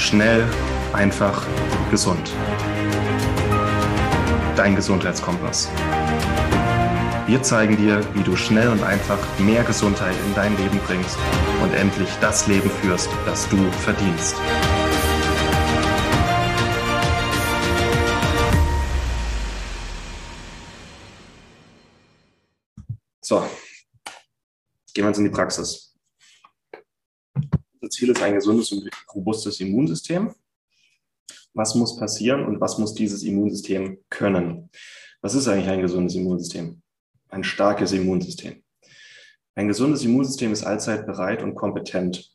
Schnell, einfach, gesund. Dein Gesundheitskompass. Wir zeigen dir, wie du schnell und einfach mehr Gesundheit in dein Leben bringst und endlich das Leben führst, das du verdienst. So, gehen wir jetzt in die Praxis. Ziel ist ein gesundes und robustes Immunsystem. Was muss passieren und was muss dieses Immunsystem können? Was ist eigentlich ein gesundes Immunsystem? Ein starkes Immunsystem. Ein gesundes Immunsystem ist allzeit bereit und kompetent.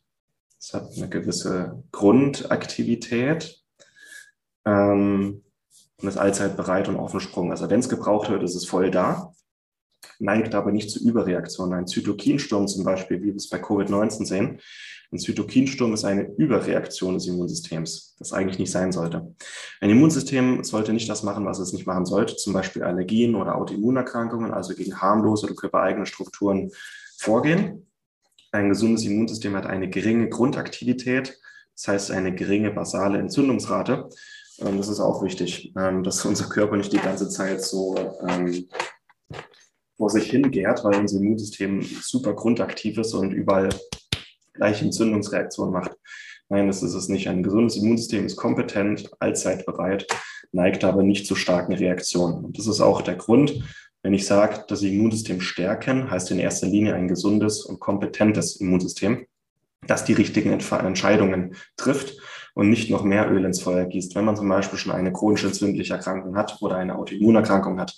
Es hat eine gewisse Grundaktivität ähm, und ist allzeit bereit und auf dem Sprung. Also wenn es gebraucht wird, ist es voll da neigt aber nicht zu Überreaktionen. Ein Zytokinsturm zum Beispiel, wie wir es bei Covid-19 sehen. Ein Zytokinsturm ist eine Überreaktion des Immunsystems, das eigentlich nicht sein sollte. Ein Immunsystem sollte nicht das machen, was es nicht machen sollte, zum Beispiel Allergien oder Autoimmunerkrankungen, also gegen harmlose oder körpereigene Strukturen vorgehen. Ein gesundes Immunsystem hat eine geringe Grundaktivität, das heißt eine geringe basale Entzündungsrate. Ähm, das ist auch wichtig, ähm, dass unser Körper nicht die ganze Zeit so ähm, vor sich hingärt, weil unser Immunsystem super grundaktiv ist und überall gleich Entzündungsreaktionen macht. Nein, das ist es nicht. Ein gesundes Immunsystem ist kompetent, allzeit bereit, neigt aber nicht zu starken Reaktionen. Und das ist auch der Grund, wenn ich sage, das Immunsystem stärken, heißt in erster Linie ein gesundes und kompetentes Immunsystem, das die richtigen Entscheidungen trifft und nicht noch mehr Öl ins Feuer gießt. Wenn man zum Beispiel schon eine chronisch entzündliche Erkrankung hat oder eine Autoimmunerkrankung hat,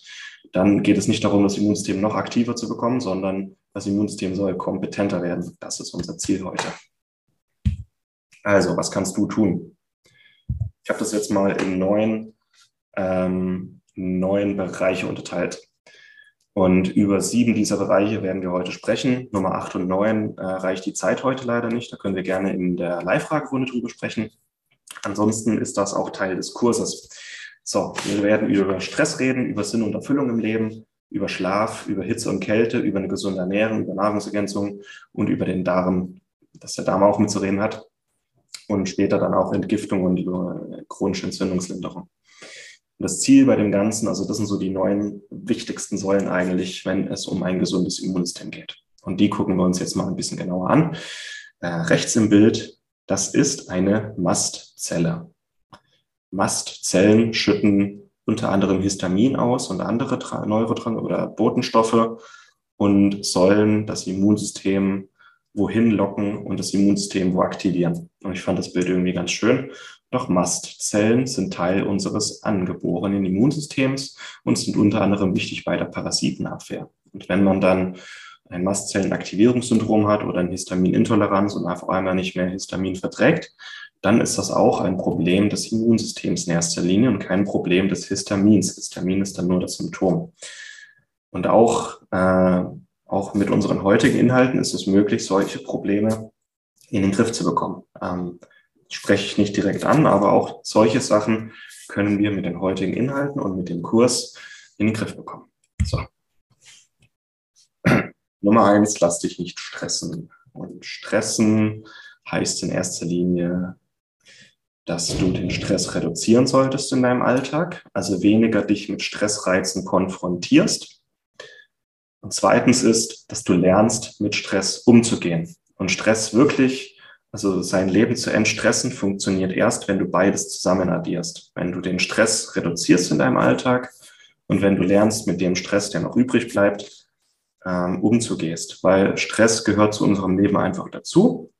dann geht es nicht darum, das Immunsystem noch aktiver zu bekommen, sondern das Immunsystem soll kompetenter werden. Das ist unser Ziel heute. Also, was kannst du tun? Ich habe das jetzt mal in neun, ähm, neun Bereiche unterteilt. Und über sieben dieser Bereiche werden wir heute sprechen. Nummer acht und neun äh, reicht die Zeit heute leider nicht. Da können wir gerne in der Live-Fragerunde drüber sprechen. Ansonsten ist das auch Teil des Kurses. So, wir werden über Stress reden, über Sinn und Erfüllung im Leben, über Schlaf, über Hitze und Kälte, über eine gesunde Ernährung, über Nahrungsergänzung und über den Darm, dass der Darm auch mitzureden hat. Und später dann auch Entgiftung und über chronische Entzündungslinderung. Und das Ziel bei dem Ganzen, also das sind so die neun wichtigsten Säulen eigentlich, wenn es um ein gesundes Immunsystem geht. Und die gucken wir uns jetzt mal ein bisschen genauer an. Äh, rechts im Bild, das ist eine Mastzelle. Mastzellen schütten unter anderem Histamin aus und andere Neurotrans- oder Botenstoffe und sollen das Immunsystem wohin locken und das Immunsystem wo aktivieren. Und ich fand das Bild irgendwie ganz schön. Doch Mastzellen sind Teil unseres angeborenen Immunsystems und sind unter anderem wichtig bei der Parasitenabwehr. Und wenn man dann ein Mastzellenaktivierungssyndrom hat oder eine Histaminintoleranz und auf einmal nicht mehr Histamin verträgt, dann ist das auch ein Problem des Immunsystems in erster Linie und kein Problem des Histamins. Histamin ist dann nur das Symptom. Und auch, äh, auch mit unseren heutigen Inhalten ist es möglich, solche Probleme in den Griff zu bekommen. Ähm, spreche ich nicht direkt an, aber auch solche Sachen können wir mit den heutigen Inhalten und mit dem Kurs in den Griff bekommen. So. Nummer eins, lass dich nicht stressen. Und stressen heißt in erster Linie dass du den Stress reduzieren solltest in deinem Alltag, also weniger dich mit Stressreizen konfrontierst. Und zweitens ist, dass du lernst, mit Stress umzugehen. Und Stress wirklich, also sein Leben zu entstressen, funktioniert erst, wenn du beides zusammen addierst. Wenn du den Stress reduzierst in deinem Alltag und wenn du lernst, mit dem Stress, der noch übrig bleibt, ähm, umzugehst. Weil Stress gehört zu unserem Leben einfach dazu.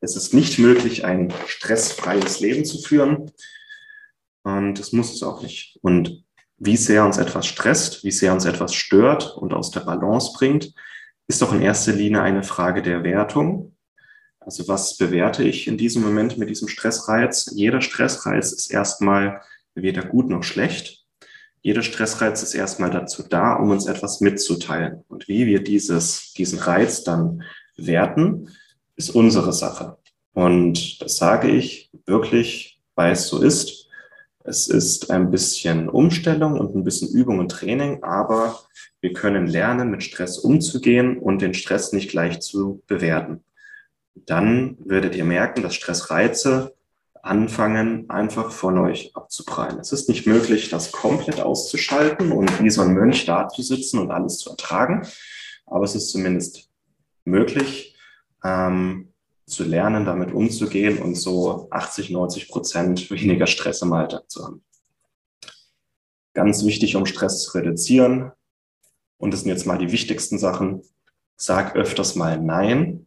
Es ist nicht möglich, ein stressfreies Leben zu führen. Und das muss es auch nicht. Und wie sehr uns etwas stresst, wie sehr uns etwas stört und aus der Balance bringt, ist doch in erster Linie eine Frage der Wertung. Also was bewerte ich in diesem Moment mit diesem Stressreiz? Jeder Stressreiz ist erstmal weder gut noch schlecht. Jeder Stressreiz ist erstmal dazu da, um uns etwas mitzuteilen. Und wie wir dieses, diesen Reiz dann werten, ist unsere Sache. Und das sage ich wirklich, weil es so ist. Es ist ein bisschen Umstellung und ein bisschen Übung und Training, aber wir können lernen, mit Stress umzugehen und den Stress nicht gleich zu bewerten. Dann werdet ihr merken, dass Stressreize anfangen, einfach von euch abzuprallen. Es ist nicht möglich, das komplett auszuschalten und wie so ein Mönch da zu sitzen und alles zu ertragen. Aber es ist zumindest möglich, ähm, zu lernen, damit umzugehen und so 80, 90 Prozent weniger Stress im Alltag zu haben. Ganz wichtig, um Stress zu reduzieren. Und das sind jetzt mal die wichtigsten Sachen. Sag öfters mal Nein.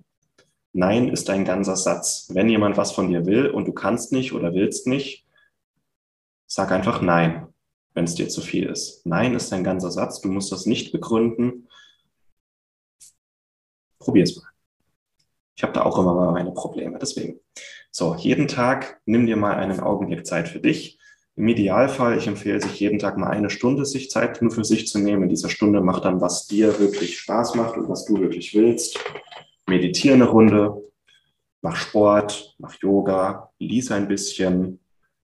Nein ist ein ganzer Satz. Wenn jemand was von dir will und du kannst nicht oder willst nicht, sag einfach Nein, wenn es dir zu viel ist. Nein ist ein ganzer Satz. Du musst das nicht begründen. Probier es mal. Ich habe da auch immer mal meine Probleme. Deswegen. So, jeden Tag nimm dir mal einen Augenblick Zeit für dich. Im Idealfall, ich empfehle sich jeden Tag mal eine Stunde sich Zeit nur für sich zu nehmen. In dieser Stunde mach dann, was dir wirklich Spaß macht und was du wirklich willst. Meditiere eine Runde, mach Sport, mach Yoga, lies ein bisschen,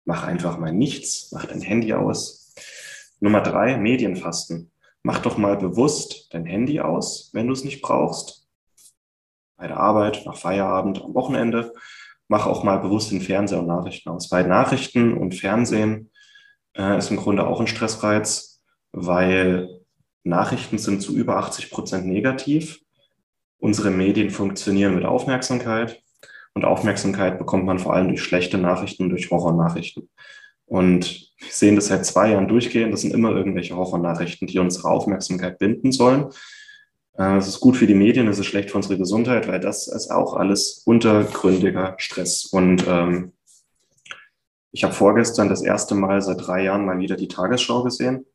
mach einfach mal nichts, mach dein Handy aus. Nummer drei, Medienfasten. Mach doch mal bewusst dein Handy aus, wenn du es nicht brauchst. Bei der Arbeit, nach Feierabend, am Wochenende mach auch mal bewusst den Fernseher und Nachrichten aus. Bei Nachrichten und Fernsehen äh, ist im Grunde auch ein Stressreiz, weil Nachrichten sind zu über 80 Prozent negativ. Unsere Medien funktionieren mit Aufmerksamkeit und Aufmerksamkeit bekommt man vor allem durch schlechte Nachrichten, durch Horrornachrichten. Und wir sehen das seit zwei Jahren durchgehend. Das sind immer irgendwelche Horrornachrichten, die unsere Aufmerksamkeit binden sollen. Äh, es ist gut für die Medien, es ist schlecht für unsere Gesundheit, weil das ist auch alles untergründiger Stress. Und ähm, ich habe vorgestern das erste Mal seit drei Jahren mal wieder die Tagesschau gesehen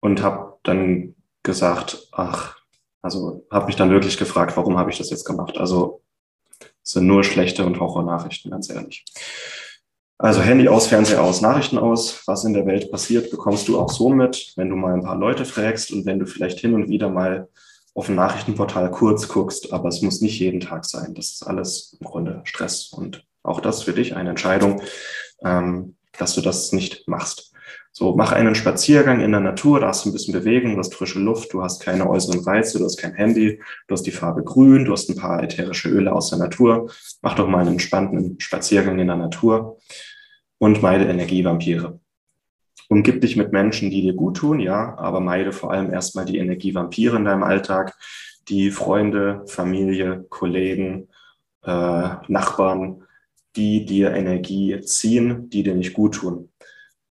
und habe dann gesagt, ach, also habe mich dann wirklich gefragt, warum habe ich das jetzt gemacht? Also es sind nur schlechte und Horror-Nachrichten, ganz ehrlich. Also Handy aus, Fernseher aus, Nachrichten aus. Was in der Welt passiert, bekommst du auch so mit, wenn du mal ein paar Leute fragst und wenn du vielleicht hin und wieder mal auf ein Nachrichtenportal kurz guckst, aber es muss nicht jeden Tag sein. Das ist alles im Grunde Stress und auch das für dich eine Entscheidung, ähm, dass du das nicht machst. So, mach einen Spaziergang in der Natur, da hast du ein bisschen Bewegung, du hast frische Luft, du hast keine äußeren Reize, du hast kein Handy, du hast die Farbe grün, du hast ein paar ätherische Öle aus der Natur. Mach doch mal einen entspannten Spaziergang in der Natur und meide Energievampire. Umgib dich mit Menschen, die dir gut tun, ja, aber meide vor allem erstmal die Energievampire in deinem Alltag, die Freunde, Familie, Kollegen, äh, Nachbarn, die dir Energie ziehen, die dir nicht gut tun.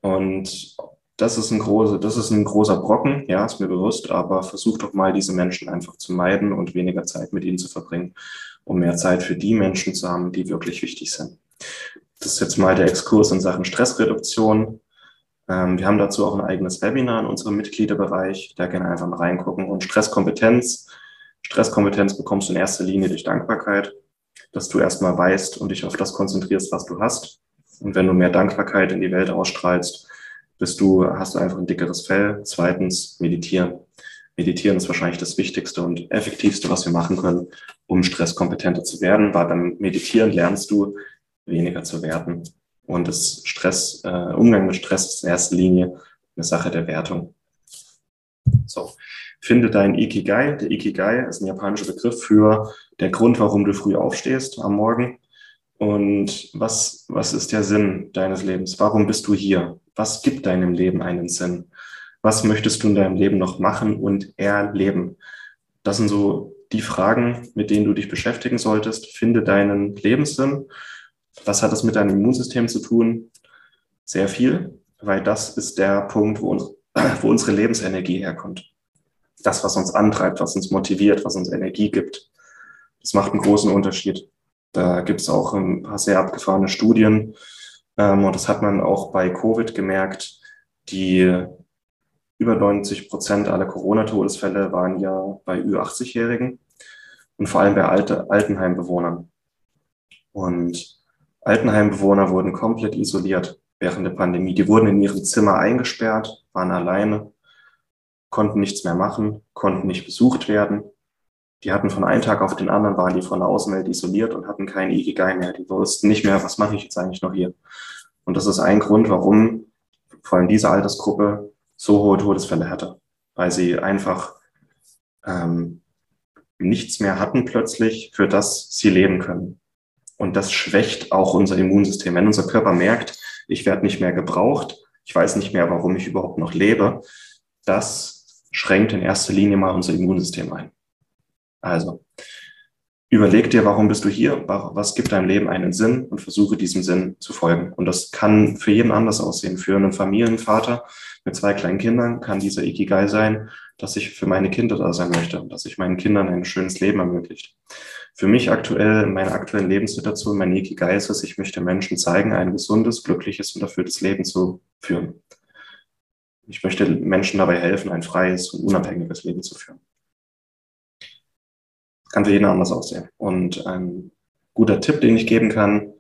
Und das ist ein großer, das ist ein großer Brocken, ja, ist mir bewusst, aber versuch doch mal, diese Menschen einfach zu meiden und weniger Zeit mit ihnen zu verbringen, um mehr Zeit für die Menschen zu haben, die wirklich wichtig sind. Das ist jetzt mal der Exkurs in Sachen Stressreduktion. Ähm, wir haben dazu auch ein eigenes Webinar in unserem Mitgliederbereich. Da gerne einfach mal reingucken. Und Stresskompetenz. Stresskompetenz bekommst du in erster Linie durch Dankbarkeit, dass du erstmal weißt und dich auf das konzentrierst, was du hast. Und wenn du mehr Dankbarkeit in die Welt ausstrahlst, bist du, hast du einfach ein dickeres Fell. Zweitens, meditieren. Meditieren ist wahrscheinlich das Wichtigste und effektivste, was wir machen können, um stresskompetenter zu werden, weil beim Meditieren lernst du, weniger zu werten. Und das Stress, äh, Umgang mit Stress ist in erster Linie eine Sache der Wertung. So, finde dein Ikigai. Der Ikigai ist ein japanischer Begriff für der Grund, warum du früh aufstehst am Morgen. Und was, was ist der Sinn deines Lebens? Warum bist du hier? Was gibt deinem Leben einen Sinn? Was möchtest du in deinem Leben noch machen und erleben? Das sind so die Fragen, mit denen du dich beschäftigen solltest. Finde deinen Lebenssinn was hat das mit deinem Immunsystem zu tun? Sehr viel, weil das ist der Punkt, wo, uns, wo unsere Lebensenergie herkommt. Das, was uns antreibt, was uns motiviert, was uns Energie gibt. Das macht einen großen Unterschied. Da gibt es auch ein paar sehr abgefahrene Studien. Ähm, und das hat man auch bei Covid gemerkt. Die über 90 Prozent aller Corona-Todesfälle waren ja bei Ü80-Jährigen und vor allem bei alte, Altenheimbewohnern. Und Altenheimbewohner wurden komplett isoliert während der Pandemie. Die wurden in ihrem Zimmer eingesperrt, waren alleine, konnten nichts mehr machen, konnten nicht besucht werden. Die hatten von einem Tag auf den anderen, waren die von der Außenwelt isoliert und hatten kein Ikigai mehr. Die wussten nicht mehr, was mache ich jetzt eigentlich noch hier. Und das ist ein Grund, warum vor allem diese Altersgruppe so hohe Todesfälle hatte, weil sie einfach ähm, nichts mehr hatten plötzlich, für das sie leben können. Und das schwächt auch unser Immunsystem. Wenn unser Körper merkt, ich werde nicht mehr gebraucht, ich weiß nicht mehr, warum ich überhaupt noch lebe, das schränkt in erster Linie mal unser Immunsystem ein. Also, überleg dir, warum bist du hier? Was gibt deinem Leben einen Sinn? Und versuche diesem Sinn zu folgen. Und das kann für jeden anders aussehen. Für einen Familienvater mit zwei kleinen Kindern kann dieser Ikigai sein, dass ich für meine Kinder da sein möchte und dass ich meinen Kindern ein schönes Leben ermöglicht. Für mich aktuell, in meiner aktuellen Lebenssituation, mein Ikigai ist es, ich möchte Menschen zeigen, ein gesundes, glückliches und erfülltes Leben zu führen. Ich möchte Menschen dabei helfen, ein freies und unabhängiges Leben zu führen. Kann für jeden anders aussehen. Und ein guter Tipp, den ich geben kann,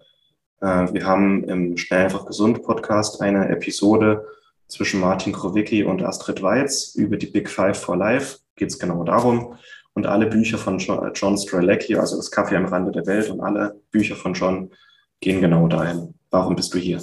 äh, wir haben im Schnell einfach gesund Podcast eine Episode zwischen Martin Krowicki und Astrid Weiz über die Big Five for Life. Geht es genau darum. Und alle Bücher von John Strelecki, also das Kaffee am Rande der Welt und alle Bücher von John gehen genau dahin. Warum bist du hier?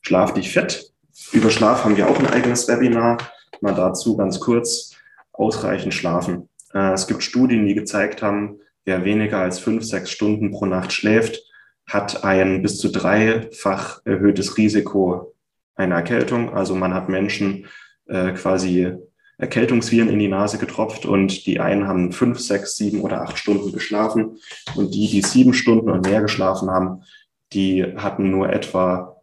Schlaf dich fit. Über Schlaf haben wir auch ein eigenes Webinar. Mal dazu ganz kurz. Ausreichend schlafen. Äh, es gibt Studien, die gezeigt haben, wer weniger als fünf, sechs Stunden pro Nacht schläft, hat ein bis zu dreifach erhöhtes Risiko einer Erkältung. Also man hat Menschen äh, quasi Erkältungsviren in die Nase getropft und die einen haben fünf, sechs, sieben oder acht Stunden geschlafen und die, die sieben Stunden und mehr geschlafen haben, die hatten nur etwa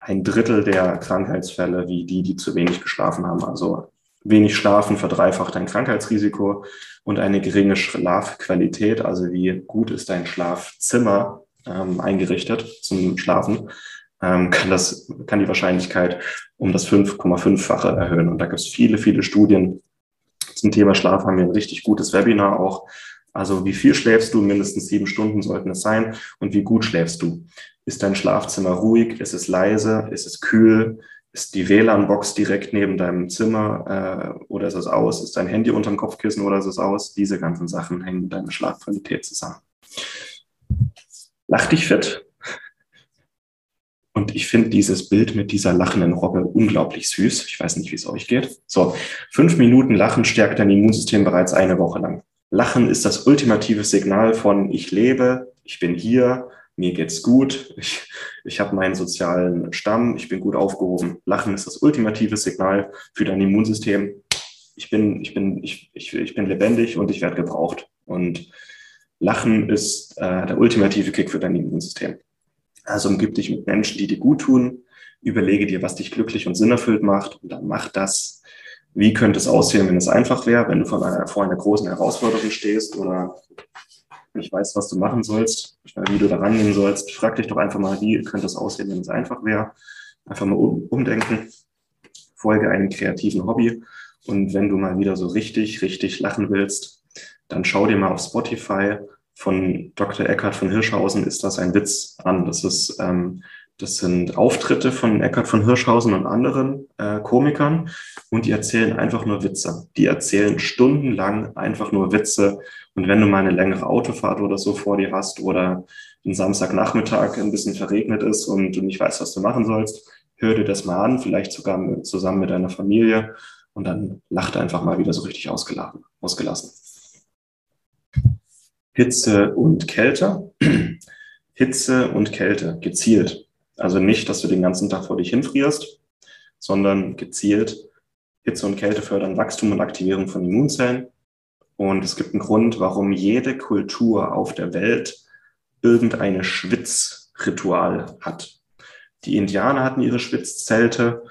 ein Drittel der Krankheitsfälle wie die, die zu wenig geschlafen haben. Also wenig Schlafen verdreifacht dein Krankheitsrisiko und eine geringe Schlafqualität, also wie gut ist dein Schlafzimmer ähm, eingerichtet zum Schlafen, ähm, kann, das, kann die Wahrscheinlichkeit um das 5,5-fache erhöhen. Und da gibt es viele, viele Studien zum Thema Schlaf. Haben wir ein richtig gutes Webinar auch. Also wie viel schläfst du? Mindestens sieben Stunden sollten es sein. Und wie gut schläfst du? Ist dein Schlafzimmer ruhig? Ist es leise? Ist es kühl? Ist die WLAN-Box direkt neben deinem Zimmer äh, oder ist es aus? Ist dein Handy unterm Kopfkissen oder ist es aus? Diese ganzen Sachen hängen mit deiner Schlafqualität zusammen. Lach dich fit. Und ich finde dieses Bild mit dieser lachenden Robbe unglaublich süß. Ich weiß nicht, wie es euch geht. So, fünf Minuten Lachen stärkt dein Immunsystem bereits eine Woche lang. Lachen ist das ultimative Signal von ich lebe, ich bin hier, mir geht's gut, ich, ich habe meinen sozialen Stamm, ich bin gut aufgehoben. Lachen ist das ultimative Signal für dein Immunsystem. Ich bin, ich bin, ich, ich, ich bin lebendig und ich werde gebraucht. Und Lachen ist äh, der ultimative Kick für dein Immunsystem. Also umgib dich mit Menschen, die dir gut tun. Überlege dir, was dich glücklich und sinnerfüllt macht und dann mach das. Wie könnte es aussehen, wenn es einfach wäre, wenn du vor einer, vor einer großen Herausforderung stehst oder nicht weißt, was du machen sollst, wie du da rangehen sollst. Frag dich doch einfach mal, wie könnte es aussehen, wenn es einfach wäre. Einfach mal um, umdenken. Folge einem kreativen Hobby. Und wenn du mal wieder so richtig, richtig lachen willst, dann schau dir mal auf Spotify von Dr. Eckhard von Hirschhausen ist das ein Witz an. Das ist, ähm, das sind Auftritte von Eckhard von Hirschhausen und anderen äh, Komikern und die erzählen einfach nur Witze. Die erzählen stundenlang einfach nur Witze. Und wenn du mal eine längere Autofahrt oder so vor dir hast oder ein Samstagnachmittag ein bisschen verregnet ist und du nicht weißt, was du machen sollst, hör dir das mal an, vielleicht sogar mit, zusammen mit deiner Familie und dann lacht einfach mal wieder so richtig ausgelassen. ausgelassen. Hitze und Kälte. Hitze und Kälte gezielt. Also nicht, dass du den ganzen Tag vor dich hinfrierst, sondern gezielt. Hitze und Kälte fördern Wachstum und Aktivierung von Immunzellen. Und es gibt einen Grund, warum jede Kultur auf der Welt irgendeine Schwitzritual hat. Die Indianer hatten ihre Schwitzzelte,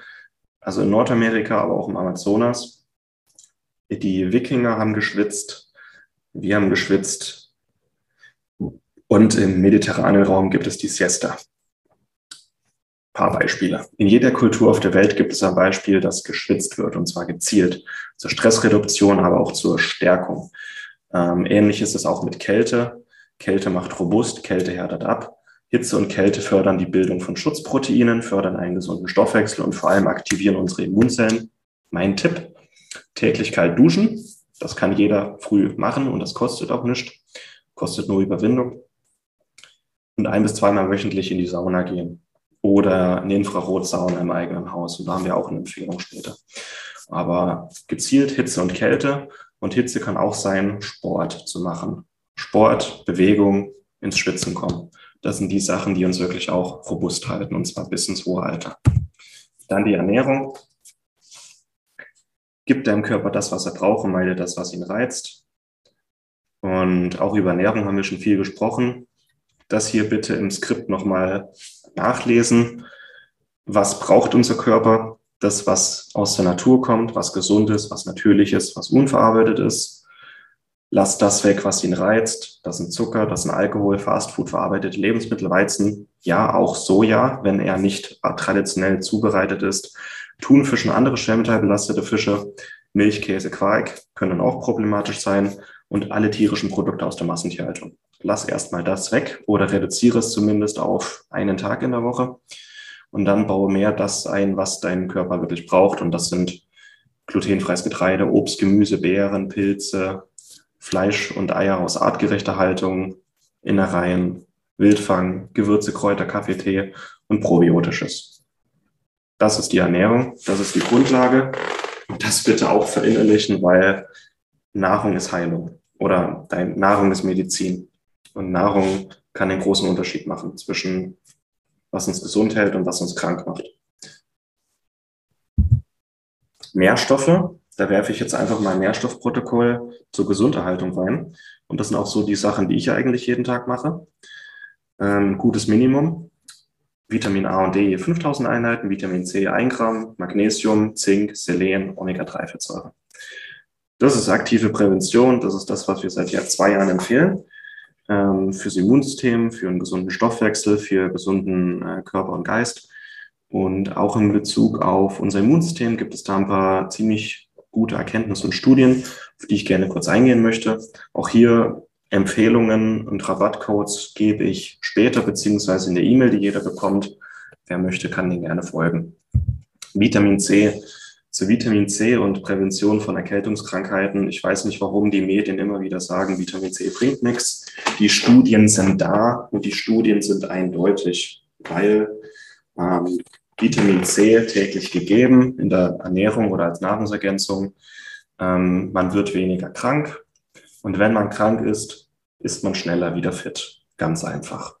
also in Nordamerika, aber auch im Amazonas. Die Wikinger haben geschwitzt, wir haben geschwitzt, und im mediterranen Raum gibt es die Siesta. Paar Beispiele. In jeder Kultur auf der Welt gibt es ein Beispiel, das geschwitzt wird, und zwar gezielt. Zur Stressreduktion, aber auch zur Stärkung. Ähm, ähnlich ist es auch mit Kälte. Kälte macht robust, Kälte härtet ab. Hitze und Kälte fördern die Bildung von Schutzproteinen, fördern einen gesunden Stoffwechsel und vor allem aktivieren unsere Immunzellen. Mein Tipp, täglich kalt duschen. Das kann jeder früh machen und das kostet auch nichts, kostet nur Überwindung und ein bis zweimal wöchentlich in die Sauna gehen oder eine Infrarotsauna im eigenen Haus. Und da haben wir auch eine Empfehlung später. Aber gezielt Hitze und Kälte. Und Hitze kann auch sein, Sport zu machen. Sport, Bewegung, ins Schwitzen kommen. Das sind die Sachen, die uns wirklich auch robust halten, und zwar bis ins hohe Alter. Dann die Ernährung. Gibt deinem Körper das, was er braucht und meide das, was ihn reizt. Und auch über Ernährung haben wir schon viel gesprochen. Das hier bitte im Skript nochmal nachlesen. Was braucht unser Körper? Das, was aus der Natur kommt, was gesund ist, was natürlich ist, was unverarbeitet ist. Lass das weg, was ihn reizt. Das sind Zucker, das sind Alkohol, Fastfood, verarbeitete Lebensmittel, Weizen. Ja, auch Soja, wenn er nicht traditionell zubereitet ist. Thunfisch und andere schwermetallbelastete Fische, Milch, Käse, Quark können auch problematisch sein und alle tierischen Produkte aus der Massentierhaltung. Lass erstmal das weg oder reduziere es zumindest auf einen Tag in der Woche und dann baue mehr das ein, was dein Körper wirklich braucht. Und das sind glutenfreies Getreide, Obst, Gemüse, Beeren, Pilze, Fleisch und Eier aus artgerechter Haltung, Innereien, Wildfang, Gewürze, Kräuter, Kaffee, Tee und Probiotisches. Das ist die Ernährung, das ist die Grundlage. Und das bitte auch verinnerlichen, weil Nahrung ist Heilung oder dein Nahrung ist Medizin. Und Nahrung kann den großen Unterschied machen zwischen was uns gesund hält und was uns krank macht. Nährstoffe, da werfe ich jetzt einfach mal ein Nährstoffprotokoll zur Gesunderhaltung rein. Und das sind auch so die Sachen, die ich eigentlich jeden Tag mache. Ähm, gutes Minimum. Vitamin A und D 5000 Einheiten, Vitamin C 1 Gramm, Magnesium, Zink, Selen, Omega-3-Fettsäure. Das ist aktive Prävention. Das ist das, was wir seit zwei Jahren empfehlen ähm, fürs Immunsystem, für einen gesunden Stoffwechsel, für gesunden äh, Körper und Geist. Und auch in Bezug auf unser Immunsystem gibt es da ein paar ziemlich gute Erkenntnisse und Studien, auf die ich gerne kurz eingehen möchte. Auch hier Empfehlungen und Rabattcodes gebe ich später, beziehungsweise in der E-Mail, die jeder bekommt. Wer möchte, kann den gerne folgen. Vitamin C zu Vitamin C und Prävention von Erkältungskrankheiten. Ich weiß nicht, warum die Medien immer wieder sagen, Vitamin C bringt nichts. Die Studien sind da und die Studien sind eindeutig, weil ähm, Vitamin C täglich gegeben in der Ernährung oder als Nahrungsergänzung. Ähm, man wird weniger krank und wenn man krank ist, ist man schneller wieder fit. Ganz einfach.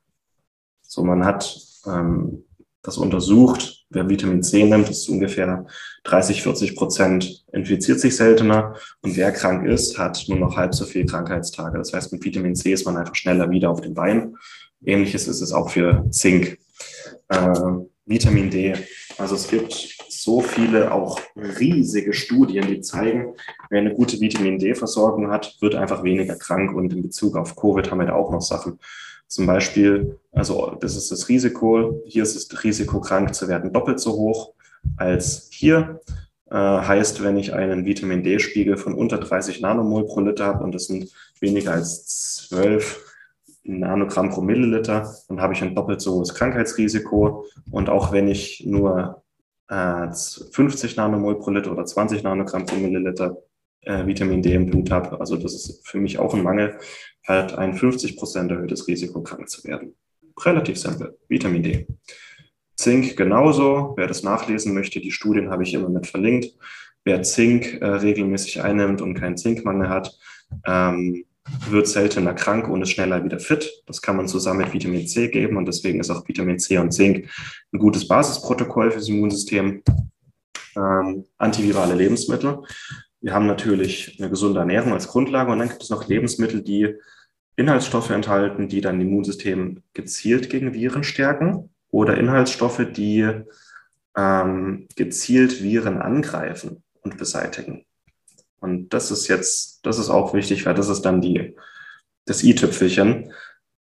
So, man hat ähm, das untersucht. Wer Vitamin C nimmt, ist ungefähr 30, 40 Prozent infiziert sich seltener. Und wer krank ist, hat nur noch halb so viele Krankheitstage. Das heißt, mit Vitamin C ist man einfach schneller wieder auf den Beinen. Ähnliches ist es auch für Zink. Äh, Vitamin D. Also es gibt so viele auch riesige Studien, die zeigen, wer eine gute Vitamin D-Versorgung hat, wird einfach weniger krank. Und in Bezug auf Covid haben wir da auch noch Sachen. Zum Beispiel, also das ist das Risiko, hier ist das Risiko, krank zu werden, doppelt so hoch als hier. Äh, heißt, wenn ich einen Vitamin D-Spiegel von unter 30 Nanomol pro Liter habe und das sind weniger als 12 Nanogramm pro Milliliter, dann habe ich ein doppelt so hohes Krankheitsrisiko. Und auch wenn ich nur äh, 50 Nanomol pro Liter oder 20 Nanogramm pro Milliliter äh, Vitamin D im Blut habe, also das ist für mich auch ein Mangel, hat ein 50 Prozent erhöhtes Risiko, krank zu werden. Relativ simpel. Vitamin D. Zink genauso. Wer das nachlesen möchte, die Studien habe ich immer mit verlinkt. Wer Zink äh, regelmäßig einnimmt und keinen Zinkmangel hat, ähm, wird seltener krank und ist schneller wieder fit. Das kann man zusammen mit Vitamin C geben und deswegen ist auch Vitamin C und Zink ein gutes Basisprotokoll fürs Immunsystem. Ähm, antivirale Lebensmittel. Wir haben natürlich eine gesunde Ernährung als Grundlage und dann gibt es noch Lebensmittel, die Inhaltsstoffe enthalten, die dann Immunsystem gezielt gegen Viren stärken oder Inhaltsstoffe, die ähm, gezielt Viren angreifen und beseitigen. Und das ist jetzt, das ist auch wichtig, weil das ist dann die, das i-Tüpfelchen.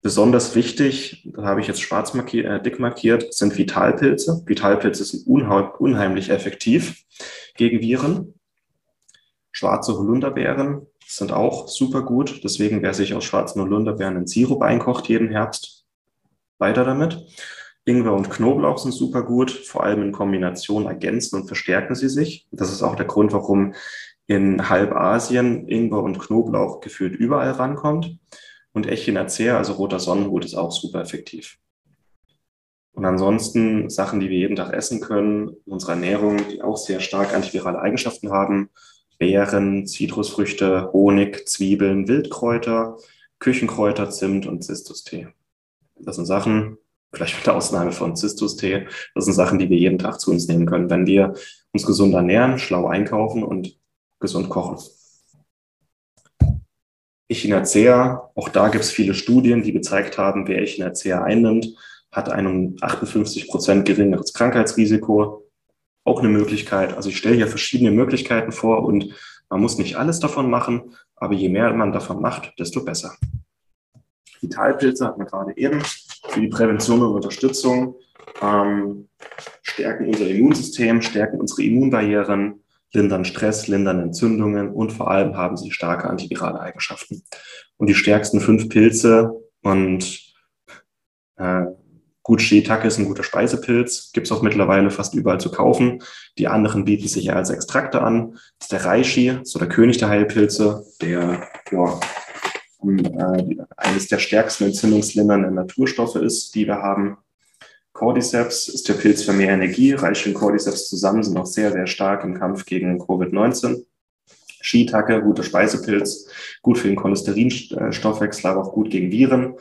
Besonders wichtig, da habe ich jetzt schwarz markiert, äh, dick markiert, sind Vitalpilze. Vitalpilze sind unheimlich effektiv gegen Viren. Schwarze Holunderbeeren sind auch super gut. Deswegen, wer sich aus schwarzen Holunderbeeren in Sirup einkocht jeden Herbst, weiter damit. Ingwer und Knoblauch sind super gut. Vor allem in Kombination ergänzen und verstärken sie sich. Das ist auch der Grund, warum in Halbasien Ingwer und Knoblauch gefühlt überall rankommt. Und Echinacea, also roter Sonnenhut, ist auch super effektiv. Und ansonsten Sachen, die wir jeden Tag essen können, unsere Ernährung, die auch sehr stark antivirale Eigenschaften haben, Beeren, Zitrusfrüchte, Honig, Zwiebeln, Wildkräuter, Küchenkräuter, Zimt und Zistus-Tee. Das sind Sachen, vielleicht mit der Ausnahme von Zistus-Tee, das sind Sachen, die wir jeden Tag zu uns nehmen können, wenn wir uns gesund ernähren, schlau einkaufen und gesund kochen. Echinacea, auch da gibt es viele Studien, die gezeigt haben, wer Echinacea einnimmt, hat ein 58 Prozent geringeres Krankheitsrisiko. Auch eine Möglichkeit. Also ich stelle hier verschiedene Möglichkeiten vor und man muss nicht alles davon machen, aber je mehr man davon macht, desto besser. Vitalpilze hatten wir gerade eben für die Prävention und Unterstützung, ähm, stärken unser Immunsystem, stärken unsere Immunbarrieren, lindern Stress, lindern Entzündungen und vor allem haben sie starke antivirale Eigenschaften. Und die stärksten fünf Pilze und äh, Gut, Shiitake ist ein guter Speisepilz, gibt es auch mittlerweile fast überall zu kaufen. Die anderen bieten sich ja als Extrakte an. Das ist der Reishi, so der König der Heilpilze, der ja, äh, eines der stärksten entzündungslindernden Naturstoffe ist, die wir haben. Cordyceps ist der Pilz für mehr Energie. Reishi und Cordyceps zusammen sind auch sehr, sehr stark im Kampf gegen Covid-19. Shiitake, guter Speisepilz, gut für den Cholesterinstoffwechsel, aber auch gut gegen Viren.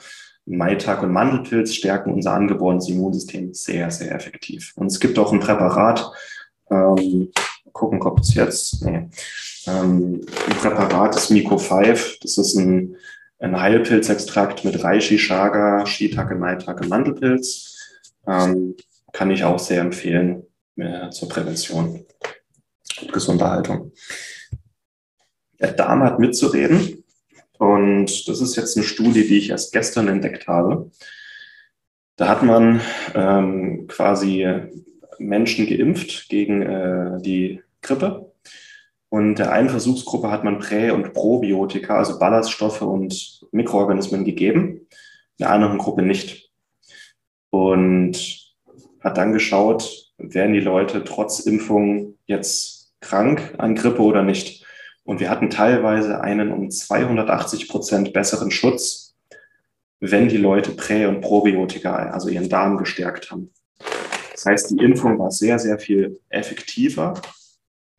Maitag und Mandelpilz stärken unser angeborenes Immunsystem sehr, sehr effektiv. Und es gibt auch ein Präparat, ähm, gucken, ob es jetzt, nee, ähm, ein Präparat ist Miko 5, das ist ein, ein Heilpilzextrakt mit Reishi, Chaga, Shiitake, Maitake, Mandelpilz. Ähm, kann ich auch sehr empfehlen äh, zur Prävention und gesunder Haltung. Der Darm hat mitzureden. Und das ist jetzt eine Studie, die ich erst gestern entdeckt habe. Da hat man ähm, quasi Menschen geimpft gegen äh, die Grippe. Und der einen Versuchsgruppe hat man Prä- und Probiotika, also Ballaststoffe und Mikroorganismen gegeben, der anderen Gruppe nicht. Und hat dann geschaut, werden die Leute trotz Impfung jetzt krank an Grippe oder nicht. Und wir hatten teilweise einen um 280 Prozent besseren Schutz, wenn die Leute Prä- und Probiotika, also ihren Darm gestärkt haben. Das heißt, die Impfung war sehr, sehr viel effektiver,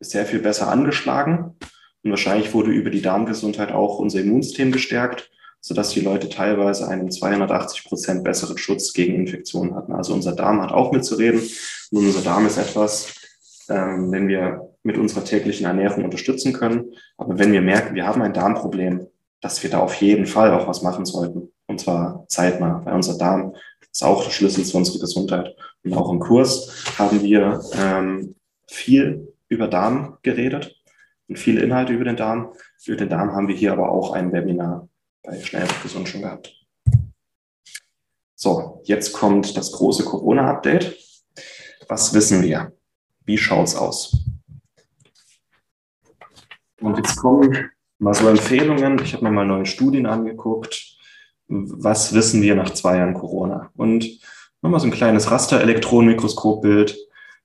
ist sehr viel besser angeschlagen. Und wahrscheinlich wurde über die Darmgesundheit auch unser Immunsystem gestärkt, sodass die Leute teilweise einen 280 Prozent besseren Schutz gegen Infektionen hatten. Also unser Darm hat auch mitzureden. Und unser Darm ist etwas, ähm, wenn wir mit unserer täglichen Ernährung unterstützen können. Aber wenn wir merken, wir haben ein Darmproblem, dass wir da auf jeden Fall auch was machen sollten. Und zwar zeitnah, weil unser Darm ist auch der Schlüssel zu unserer Gesundheit. Und auch im Kurs haben wir ähm, viel über Darm geredet und viele Inhalte über den Darm. Für den Darm haben wir hier aber auch ein Webinar bei Schnell und Gesund schon gehabt. So, jetzt kommt das große Corona-Update. Was wissen wir? Wie schaut's aus? Und jetzt kommen mal so Empfehlungen. Ich habe mir mal neue Studien angeguckt. Was wissen wir nach zwei Jahren Corona? Und nochmal so ein kleines Raster-Elektronenmikroskopbild.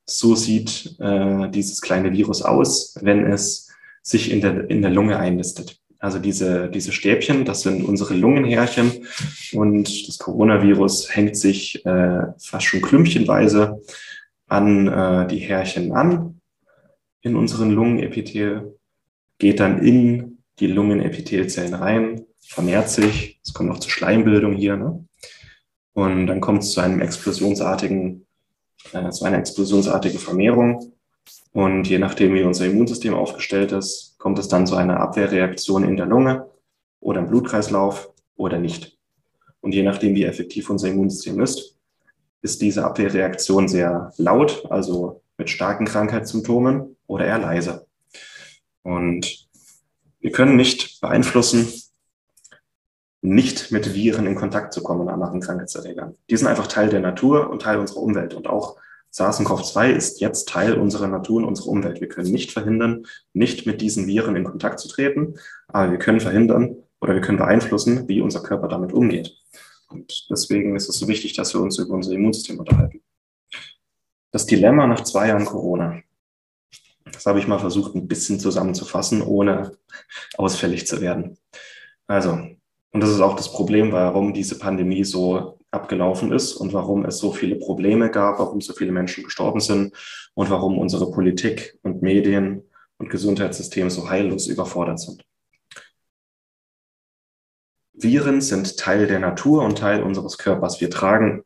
So sieht äh, dieses kleine Virus aus, wenn es sich in der, in der Lunge einnistet. Also diese, diese Stäbchen, das sind unsere Lungenhärchen und das Coronavirus hängt sich äh, fast schon klümpchenweise an äh, die Härchen an in unseren Lungenepithel, geht dann in die Lungenepithelzellen rein, vermehrt sich, es kommt noch zur Schleimbildung hier, ne? und dann kommt es zu einem explosionsartigen, äh, zu einer explosionsartigen Vermehrung. Und je nachdem, wie unser Immunsystem aufgestellt ist, kommt es dann zu einer Abwehrreaktion in der Lunge oder im Blutkreislauf oder nicht. Und je nachdem, wie effektiv unser Immunsystem ist, ist diese Abwehrreaktion sehr laut, also mit starken Krankheitssymptomen oder eher leise. Und wir können nicht beeinflussen, nicht mit Viren in Kontakt zu kommen, anderen Krankheitserregern. Die sind einfach Teil der Natur und Teil unserer Umwelt. Und auch SARS-CoV-2 ist jetzt Teil unserer Natur und unserer Umwelt. Wir können nicht verhindern, nicht mit diesen Viren in Kontakt zu treten, aber wir können verhindern oder wir können beeinflussen, wie unser Körper damit umgeht. Und deswegen ist es so wichtig, dass wir uns über unser Immunsystem unterhalten. Das Dilemma nach zwei Jahren Corona. Das habe ich mal versucht, ein bisschen zusammenzufassen, ohne ausfällig zu werden. Also, und das ist auch das Problem, warum diese Pandemie so abgelaufen ist und warum es so viele Probleme gab, warum so viele Menschen gestorben sind und warum unsere Politik und Medien und Gesundheitssysteme so heillos überfordert sind. Viren sind Teil der Natur und Teil unseres Körpers. Wir tragen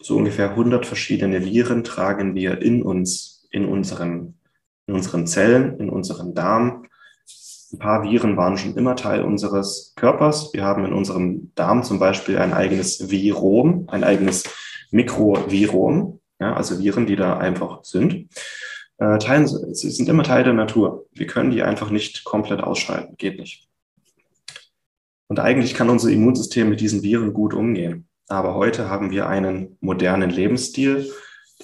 so ungefähr 100 verschiedene Viren, tragen wir in uns, in unseren, in unseren Zellen, in unserem Darm. Ein paar Viren waren schon immer Teil unseres Körpers. Wir haben in unserem Darm zum Beispiel ein eigenes Virom, ein eigenes Mikrovirom, ja, also Viren, die da einfach sind. Äh, teilen, sie sind immer Teil der Natur. Wir können die einfach nicht komplett ausschalten. Geht nicht. Und eigentlich kann unser Immunsystem mit diesen Viren gut umgehen. Aber heute haben wir einen modernen Lebensstil,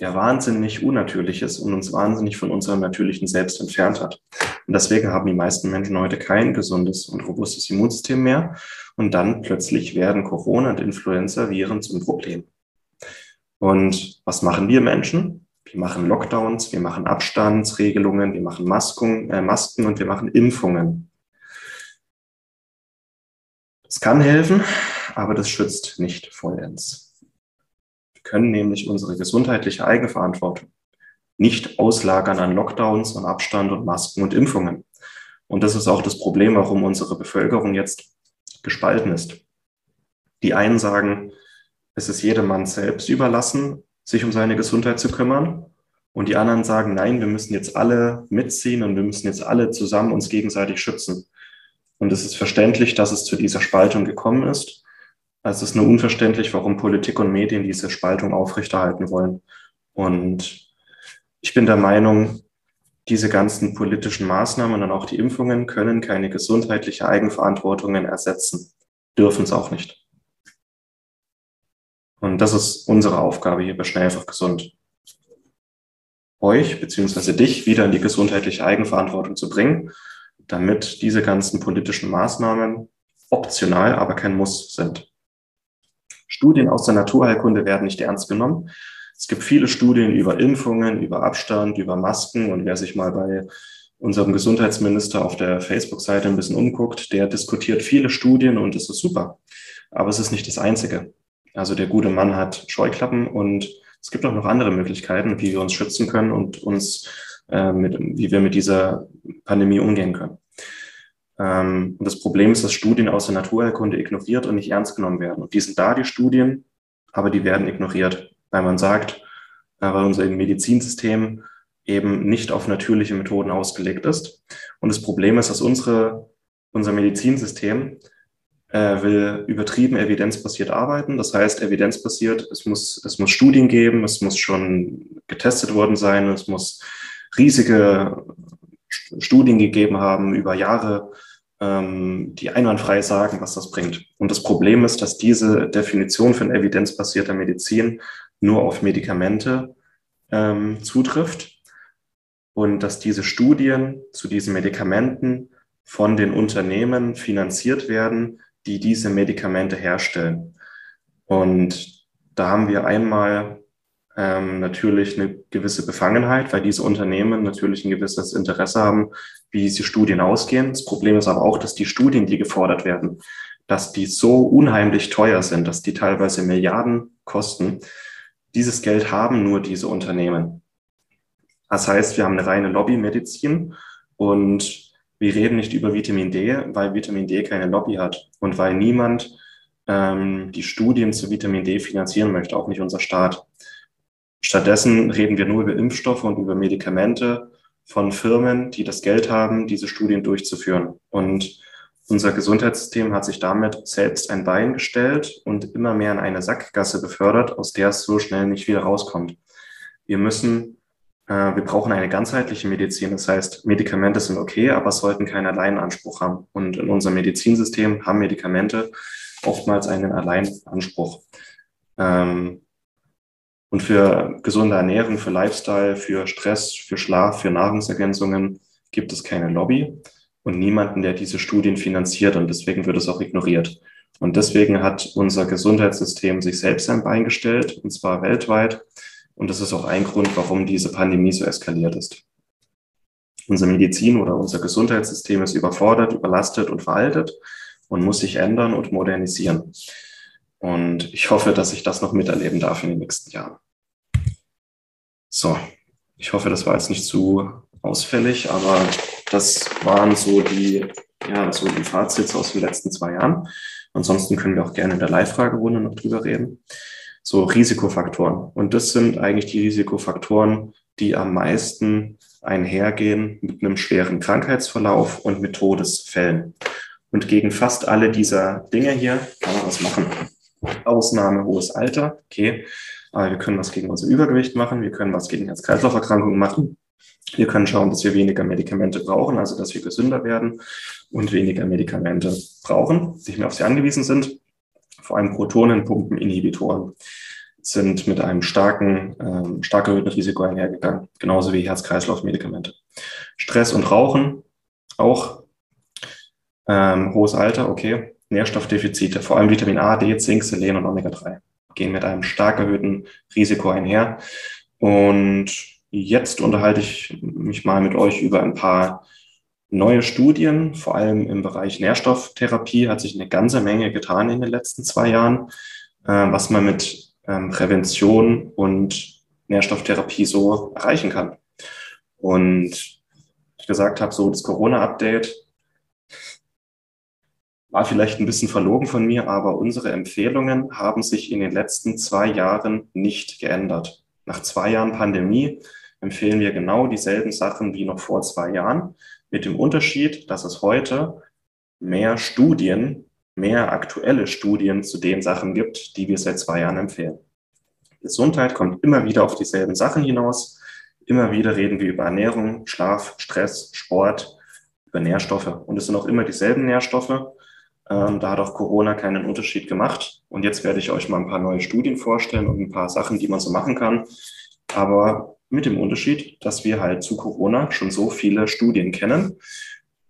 der wahnsinnig unnatürlich ist und uns wahnsinnig von unserem natürlichen Selbst entfernt hat. Und deswegen haben die meisten Menschen heute kein gesundes und robustes Immunsystem mehr. Und dann plötzlich werden Corona und Influenza-Viren zum Problem. Und was machen wir Menschen? Wir machen Lockdowns, wir machen Abstandsregelungen, wir machen Masken, äh, Masken und wir machen Impfungen. Es kann helfen, aber das schützt nicht vollends. Können nämlich unsere gesundheitliche Eigenverantwortung nicht auslagern an Lockdowns und Abstand und Masken und Impfungen. Und das ist auch das Problem, warum unsere Bevölkerung jetzt gespalten ist. Die einen sagen, es ist jedem Mann selbst überlassen, sich um seine Gesundheit zu kümmern. Und die anderen sagen, nein, wir müssen jetzt alle mitziehen und wir müssen jetzt alle zusammen uns gegenseitig schützen. Und es ist verständlich, dass es zu dieser Spaltung gekommen ist. Es ist nur unverständlich, warum Politik und Medien diese Spaltung aufrechterhalten wollen. Und ich bin der Meinung, diese ganzen politischen Maßnahmen und auch die Impfungen können keine gesundheitliche Eigenverantwortungen ersetzen, dürfen es auch nicht. Und das ist unsere Aufgabe hier bei Schnell einfach gesund. Euch beziehungsweise dich wieder in die gesundheitliche Eigenverantwortung zu bringen damit diese ganzen politischen Maßnahmen optional, aber kein Muss sind. Studien aus der Naturheilkunde werden nicht ernst genommen. Es gibt viele Studien über Impfungen, über Abstand, über Masken und wer sich mal bei unserem Gesundheitsminister auf der Facebook-Seite ein bisschen umguckt, der diskutiert viele Studien und es ist super. Aber es ist nicht das Einzige. Also der gute Mann hat Scheuklappen und es gibt auch noch andere Möglichkeiten, wie wir uns schützen können und uns äh, mit, wie wir mit dieser Pandemie umgehen können. Ähm, und das Problem ist, dass Studien aus der Naturheilkunde ignoriert und nicht ernst genommen werden. Und die sind da, die Studien, aber die werden ignoriert, weil man sagt, äh, weil unser Medizinsystem eben nicht auf natürliche Methoden ausgelegt ist. Und das Problem ist, dass unsere, unser Medizinsystem äh, will übertrieben evidenzbasiert arbeiten. Das heißt, evidenzbasiert, es muss, es muss Studien geben, es muss schon getestet worden sein, es muss riesige Studien gegeben haben über Jahre, ähm, die einwandfrei sagen, was das bringt. Und das Problem ist, dass diese Definition von evidenzbasierter Medizin nur auf Medikamente ähm, zutrifft und dass diese Studien zu diesen Medikamenten von den Unternehmen finanziert werden, die diese Medikamente herstellen. Und da haben wir einmal ähm, natürlich eine gewisse Befangenheit, weil diese Unternehmen natürlich ein gewisses Interesse haben, wie diese Studien ausgehen. Das Problem ist aber auch, dass die Studien, die gefordert werden, dass die so unheimlich teuer sind, dass die teilweise Milliarden kosten. Dieses Geld haben nur diese Unternehmen. Das heißt, wir haben eine reine Lobbymedizin und wir reden nicht über Vitamin D, weil Vitamin D keine Lobby hat und weil niemand ähm, die Studien zu Vitamin D finanzieren möchte, auch nicht unser Staat. Stattdessen reden wir nur über Impfstoffe und über Medikamente von Firmen, die das Geld haben, diese Studien durchzuführen. Und unser Gesundheitssystem hat sich damit selbst ein Bein gestellt und immer mehr in eine Sackgasse befördert, aus der es so schnell nicht wieder rauskommt. Wir müssen, äh, wir brauchen eine ganzheitliche Medizin. Das heißt, Medikamente sind okay, aber sollten keinen Alleinanspruch haben. Und in unserem Medizinsystem haben Medikamente oftmals einen Alleinanspruch. Ähm, und für gesunde Ernährung, für Lifestyle, für Stress, für Schlaf, für Nahrungsergänzungen gibt es keine Lobby und niemanden, der diese Studien finanziert. Und deswegen wird es auch ignoriert. Und deswegen hat unser Gesundheitssystem sich selbst ein Bein gestellt, und zwar weltweit. Und das ist auch ein Grund, warum diese Pandemie so eskaliert ist. Unser Medizin oder unser Gesundheitssystem ist überfordert, überlastet und veraltet und muss sich ändern und modernisieren. Und ich hoffe, dass ich das noch miterleben darf in den nächsten Jahren. So, ich hoffe, das war jetzt nicht zu ausfällig, aber das waren so die, ja, so die Fazits aus den letzten zwei Jahren. Ansonsten können wir auch gerne in der Live-Fragerunde noch drüber reden. So Risikofaktoren. Und das sind eigentlich die Risikofaktoren, die am meisten einhergehen mit einem schweren Krankheitsverlauf und mit Todesfällen. Und gegen fast alle dieser Dinge hier kann man was machen. Ausnahme hohes Alter, okay. Aber wir können was gegen unser Übergewicht machen, wir können was gegen Herz-Kreislauf-Erkrankungen machen. Wir können schauen, dass wir weniger Medikamente brauchen, also dass wir gesünder werden und weniger Medikamente brauchen, nicht mehr auf sie angewiesen sind. Vor allem Protonenpumpeninhibitoren sind mit einem starken, ähm, stark erhöhten Risiko einhergegangen, genauso wie Herz-Kreislauf-Medikamente. Stress und Rauchen, auch ähm, hohes Alter, okay. Nährstoffdefizite, vor allem Vitamin A, D, Zink, Selen und Omega-3 gehen mit einem stark erhöhten Risiko einher. Und jetzt unterhalte ich mich mal mit euch über ein paar neue Studien, vor allem im Bereich Nährstofftherapie hat sich eine ganze Menge getan in den letzten zwei Jahren, äh, was man mit ähm, Prävention und Nährstofftherapie so erreichen kann. Und ich gesagt habe, so das Corona-Update war vielleicht ein bisschen verlogen von mir, aber unsere Empfehlungen haben sich in den letzten zwei Jahren nicht geändert. Nach zwei Jahren Pandemie empfehlen wir genau dieselben Sachen wie noch vor zwei Jahren, mit dem Unterschied, dass es heute mehr Studien, mehr aktuelle Studien zu den Sachen gibt, die wir seit zwei Jahren empfehlen. Gesundheit kommt immer wieder auf dieselben Sachen hinaus. Immer wieder reden wir über Ernährung, Schlaf, Stress, Sport, über Nährstoffe. Und es sind auch immer dieselben Nährstoffe. Ähm, da hat auch Corona keinen Unterschied gemacht. Und jetzt werde ich euch mal ein paar neue Studien vorstellen und ein paar Sachen, die man so machen kann. Aber mit dem Unterschied, dass wir halt zu Corona schon so viele Studien kennen,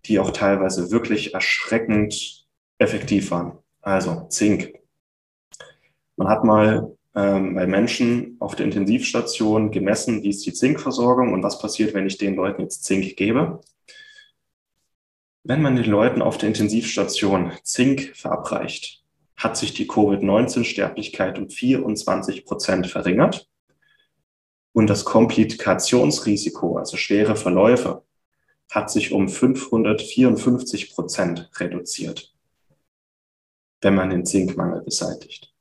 die auch teilweise wirklich erschreckend effektiv waren. Also Zink. Man hat mal ähm, bei Menschen auf der Intensivstation gemessen, wie ist die Zinkversorgung und was passiert, wenn ich den Leuten jetzt Zink gebe. Wenn man den Leuten auf der Intensivstation Zink verabreicht, hat sich die Covid-19-Sterblichkeit um 24 Prozent verringert und das Komplikationsrisiko, also schwere Verläufe, hat sich um 554 Prozent reduziert, wenn man den Zinkmangel beseitigt.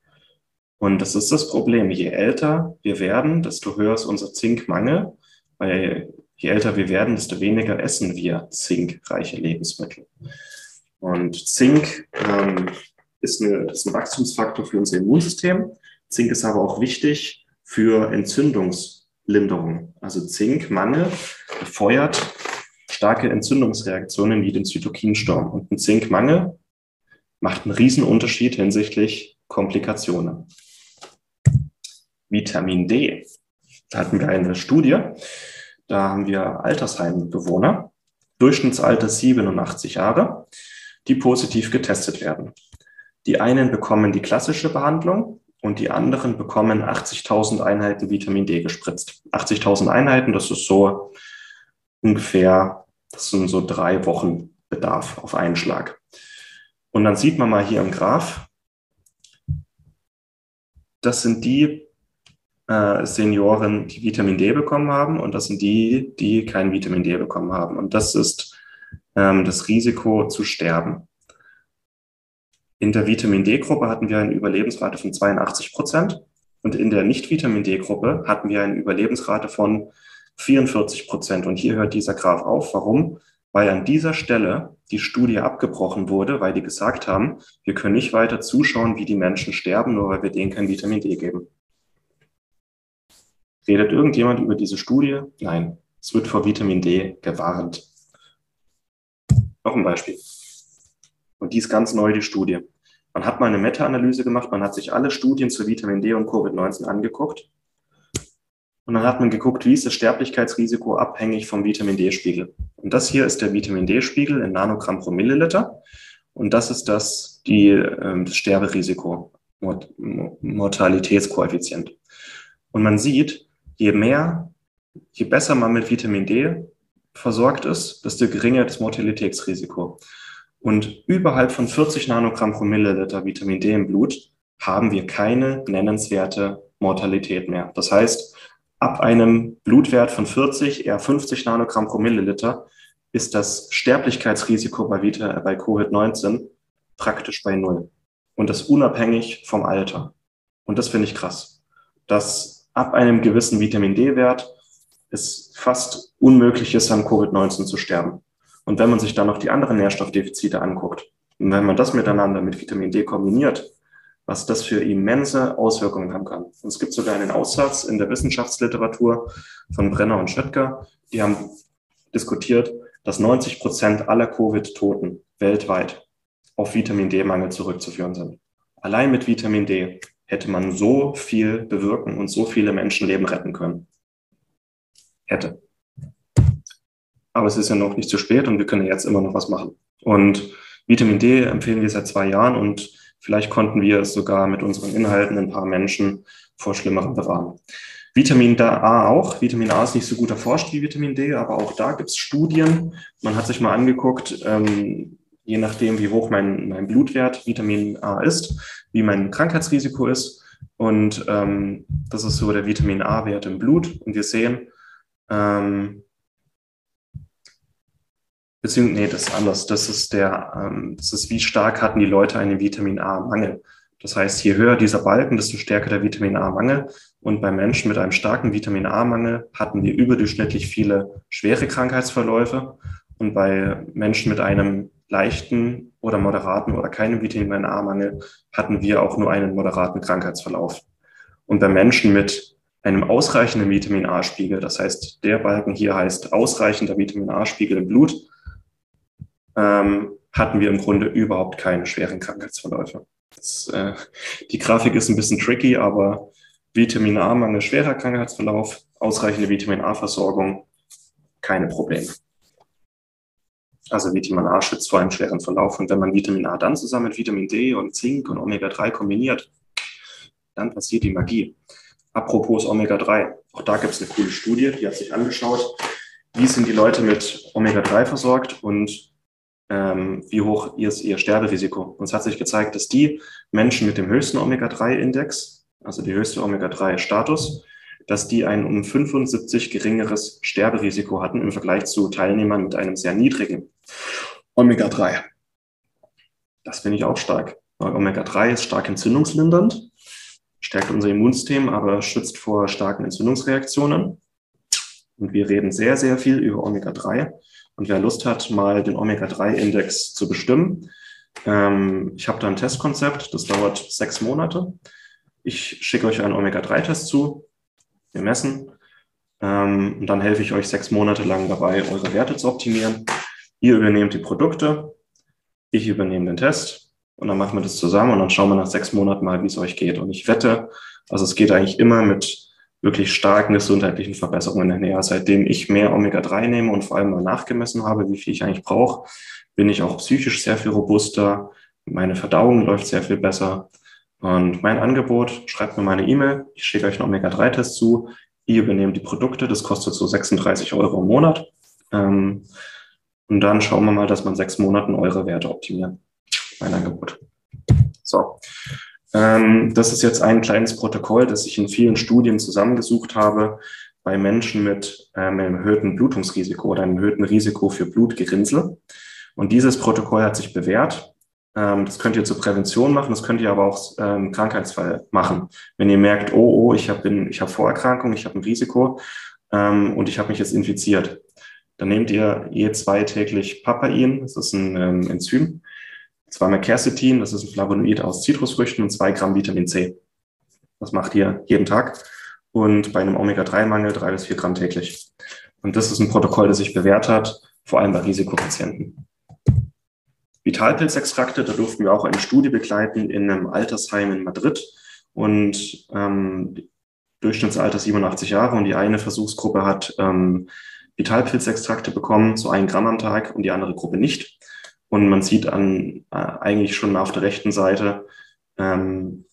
Und das ist das Problem. Je älter wir werden, desto höher ist unser Zinkmangel, weil je älter wir werden, desto weniger essen wir zinkreiche Lebensmittel. Und Zink ähm, ist, eine, ist ein Wachstumsfaktor für unser Immunsystem. Zink ist aber auch wichtig für Entzündungslinderung. Also Zinkmangel befeuert starke Entzündungsreaktionen wie den Zytokinsturm. Und ein Zinkmangel macht einen Riesenunterschied hinsichtlich Komplikationen. Vitamin D. Da hatten wir eine Studie, da haben wir Altersheimbewohner, Durchschnittsalter 87 Jahre, die positiv getestet werden. Die einen bekommen die klassische Behandlung und die anderen bekommen 80.000 Einheiten Vitamin D gespritzt. 80.000 Einheiten, das ist so ungefähr, das sind so drei Wochen Bedarf auf einen Schlag. Und dann sieht man mal hier im Graph, das sind die äh, Senioren, die Vitamin D bekommen haben und das sind die, die kein Vitamin D bekommen haben. Und das ist ähm, das Risiko zu sterben. In der Vitamin D-Gruppe hatten wir eine Überlebensrate von 82 Prozent und in der Nicht-Vitamin D-Gruppe hatten wir eine Überlebensrate von 44 Prozent. Und hier hört dieser Graph auf. Warum? Weil an dieser Stelle die Studie abgebrochen wurde, weil die gesagt haben, wir können nicht weiter zuschauen, wie die Menschen sterben, nur weil wir denen kein Vitamin D geben. Redet irgendjemand über diese Studie? Nein. Es wird vor Vitamin D gewarnt. Noch ein Beispiel. Und die ist ganz neu, die Studie. Man hat mal eine Meta-Analyse gemacht, man hat sich alle Studien zu Vitamin D und Covid-19 angeguckt. Und dann hat man geguckt, wie ist das Sterblichkeitsrisiko abhängig vom Vitamin D-Spiegel. Und das hier ist der Vitamin D-Spiegel in Nanogramm pro Milliliter. Und das ist das, die, äh, das Sterberisiko, Mort Mortalitätskoeffizient. Und man sieht, je mehr, je besser man mit Vitamin D versorgt ist, desto geringer das Mortalitätsrisiko. Und überhalb von 40 Nanogramm pro Milliliter Vitamin D im Blut haben wir keine nennenswerte Mortalität mehr. Das heißt, ab einem Blutwert von 40, eher 50 Nanogramm pro Milliliter, ist das Sterblichkeitsrisiko bei, bei Covid-19 praktisch bei Null. und das unabhängig vom Alter. Und das finde ich krass, dass ab einem gewissen Vitamin D-Wert es fast unmöglich ist, an Covid-19 zu sterben. Und wenn man sich dann noch die anderen Nährstoffdefizite anguckt und wenn man das miteinander mit Vitamin D kombiniert, was das für immense Auswirkungen haben kann. Und es gibt sogar einen Aussatz in der Wissenschaftsliteratur von Brenner und Schöttger, die haben diskutiert, dass 90 Prozent aller Covid-Toten weltweit auf Vitamin D-Mangel zurückzuführen sind. Allein mit Vitamin D hätte man so viel bewirken und so viele Menschenleben retten können. Hätte. Aber es ist ja noch nicht zu spät und wir können jetzt immer noch was machen. Und Vitamin D empfehlen wir seit zwei Jahren und vielleicht konnten wir es sogar mit unseren Inhalten ein paar Menschen vor Schlimmerem bewahren. Vitamin A auch. Vitamin A ist nicht so gut erforscht wie Vitamin D, aber auch da gibt es Studien. Man hat sich mal angeguckt, ähm, je nachdem, wie hoch mein, mein Blutwert Vitamin A ist, wie mein Krankheitsrisiko ist. Und ähm, das ist so der Vitamin A-Wert im Blut. Und wir sehen, ähm, beziehungsweise, nee, das ist anders. Das ist der, ähm, das ist, wie stark hatten die Leute einen Vitamin A-Mangel. Das heißt, je höher dieser Balken, desto stärker der Vitamin A-Mangel. Und bei Menschen mit einem starken Vitamin A-Mangel hatten wir überdurchschnittlich viele schwere Krankheitsverläufe. Und bei Menschen mit einem leichten oder moderaten oder keinem Vitamin A-Mangel hatten wir auch nur einen moderaten Krankheitsverlauf. Und bei Menschen mit einem ausreichenden Vitamin A-Spiegel, das heißt, der Balken hier heißt ausreichender Vitamin A-Spiegel im Blut, ähm, hatten wir im Grunde überhaupt keine schweren Krankheitsverläufe. Das, äh, die Grafik ist ein bisschen tricky, aber Vitamin A-Mangel, schwerer Krankheitsverlauf, ausreichende Vitamin A-Versorgung, keine Probleme. Also Vitamin A schützt vor einem schweren Verlauf. Und wenn man Vitamin A dann zusammen mit Vitamin D und Zink und Omega-3 kombiniert, dann passiert die Magie. Apropos Omega-3, auch da gibt es eine coole Studie, die hat sich angeschaut, wie sind die Leute mit Omega-3 versorgt und ähm, wie hoch ist ihr Sterberisiko. Und es hat sich gezeigt, dass die Menschen mit dem höchsten Omega-3-Index, also die höchste Omega-3-Status, dass die ein um 75 geringeres Sterberisiko hatten im Vergleich zu Teilnehmern mit einem sehr niedrigen Omega-3. Das finde ich auch stark. Omega-3 ist stark entzündungslindernd, stärkt unser Immunsystem, aber schützt vor starken Entzündungsreaktionen. Und wir reden sehr, sehr viel über Omega-3. Und wer Lust hat, mal den Omega-3-Index zu bestimmen, ähm, ich habe da ein Testkonzept, das dauert sechs Monate. Ich schicke euch einen Omega-3-Test zu, wir messen ähm, und dann helfe ich euch sechs Monate lang dabei, eure Werte zu optimieren. Ihr übernehmt die Produkte, ich übernehme den Test und dann machen wir das zusammen und dann schauen wir nach sechs Monaten mal, wie es euch geht. Und ich wette, also es geht eigentlich immer mit wirklich starken gesundheitlichen Verbesserungen einher. Seitdem ich mehr Omega-3 nehme und vor allem mal nachgemessen habe, wie viel ich eigentlich brauche, bin ich auch psychisch sehr viel robuster. Meine Verdauung läuft sehr viel besser. Und mein Angebot, schreibt mir meine E-Mail, ich schicke euch einen Omega-3-Test zu, ihr übernehmt die Produkte, das kostet so 36 Euro im Monat. Ähm, und dann schauen wir mal, dass man sechs Monaten eure Werte optimiert. Mein Angebot. So. Ähm, das ist jetzt ein kleines Protokoll, das ich in vielen Studien zusammengesucht habe bei Menschen mit ähm, einem erhöhten Blutungsrisiko oder einem erhöhten Risiko für Blutgerinnsel. Und dieses Protokoll hat sich bewährt. Ähm, das könnt ihr zur Prävention machen, das könnt ihr aber auch ähm, Krankheitsfall machen. Wenn ihr merkt, oh, oh, ich habe ich hab Vorerkrankung, ich habe ein Risiko ähm, und ich habe mich jetzt infiziert, dann nehmt ihr je zwei täglich Papain, das ist ein ähm, Enzym, zweimal Quercetin, das ist ein Flavonoid aus Zitrusfrüchten und zwei Gramm Vitamin C. Das macht ihr jeden Tag und bei einem Omega-3-Mangel drei bis vier Gramm täglich. Und das ist ein Protokoll, das sich bewährt hat, vor allem bei Risikopatienten. Vitalpilzextrakte, da durften wir auch eine Studie begleiten in einem Altersheim in Madrid und ähm, Durchschnittsalter 87 Jahre und die eine Versuchsgruppe hat ähm, Vitalpilzextrakte bekommen, so ein Gramm am Tag und die andere Gruppe nicht. Und man sieht an, äh, eigentlich schon auf der rechten Seite, ähm,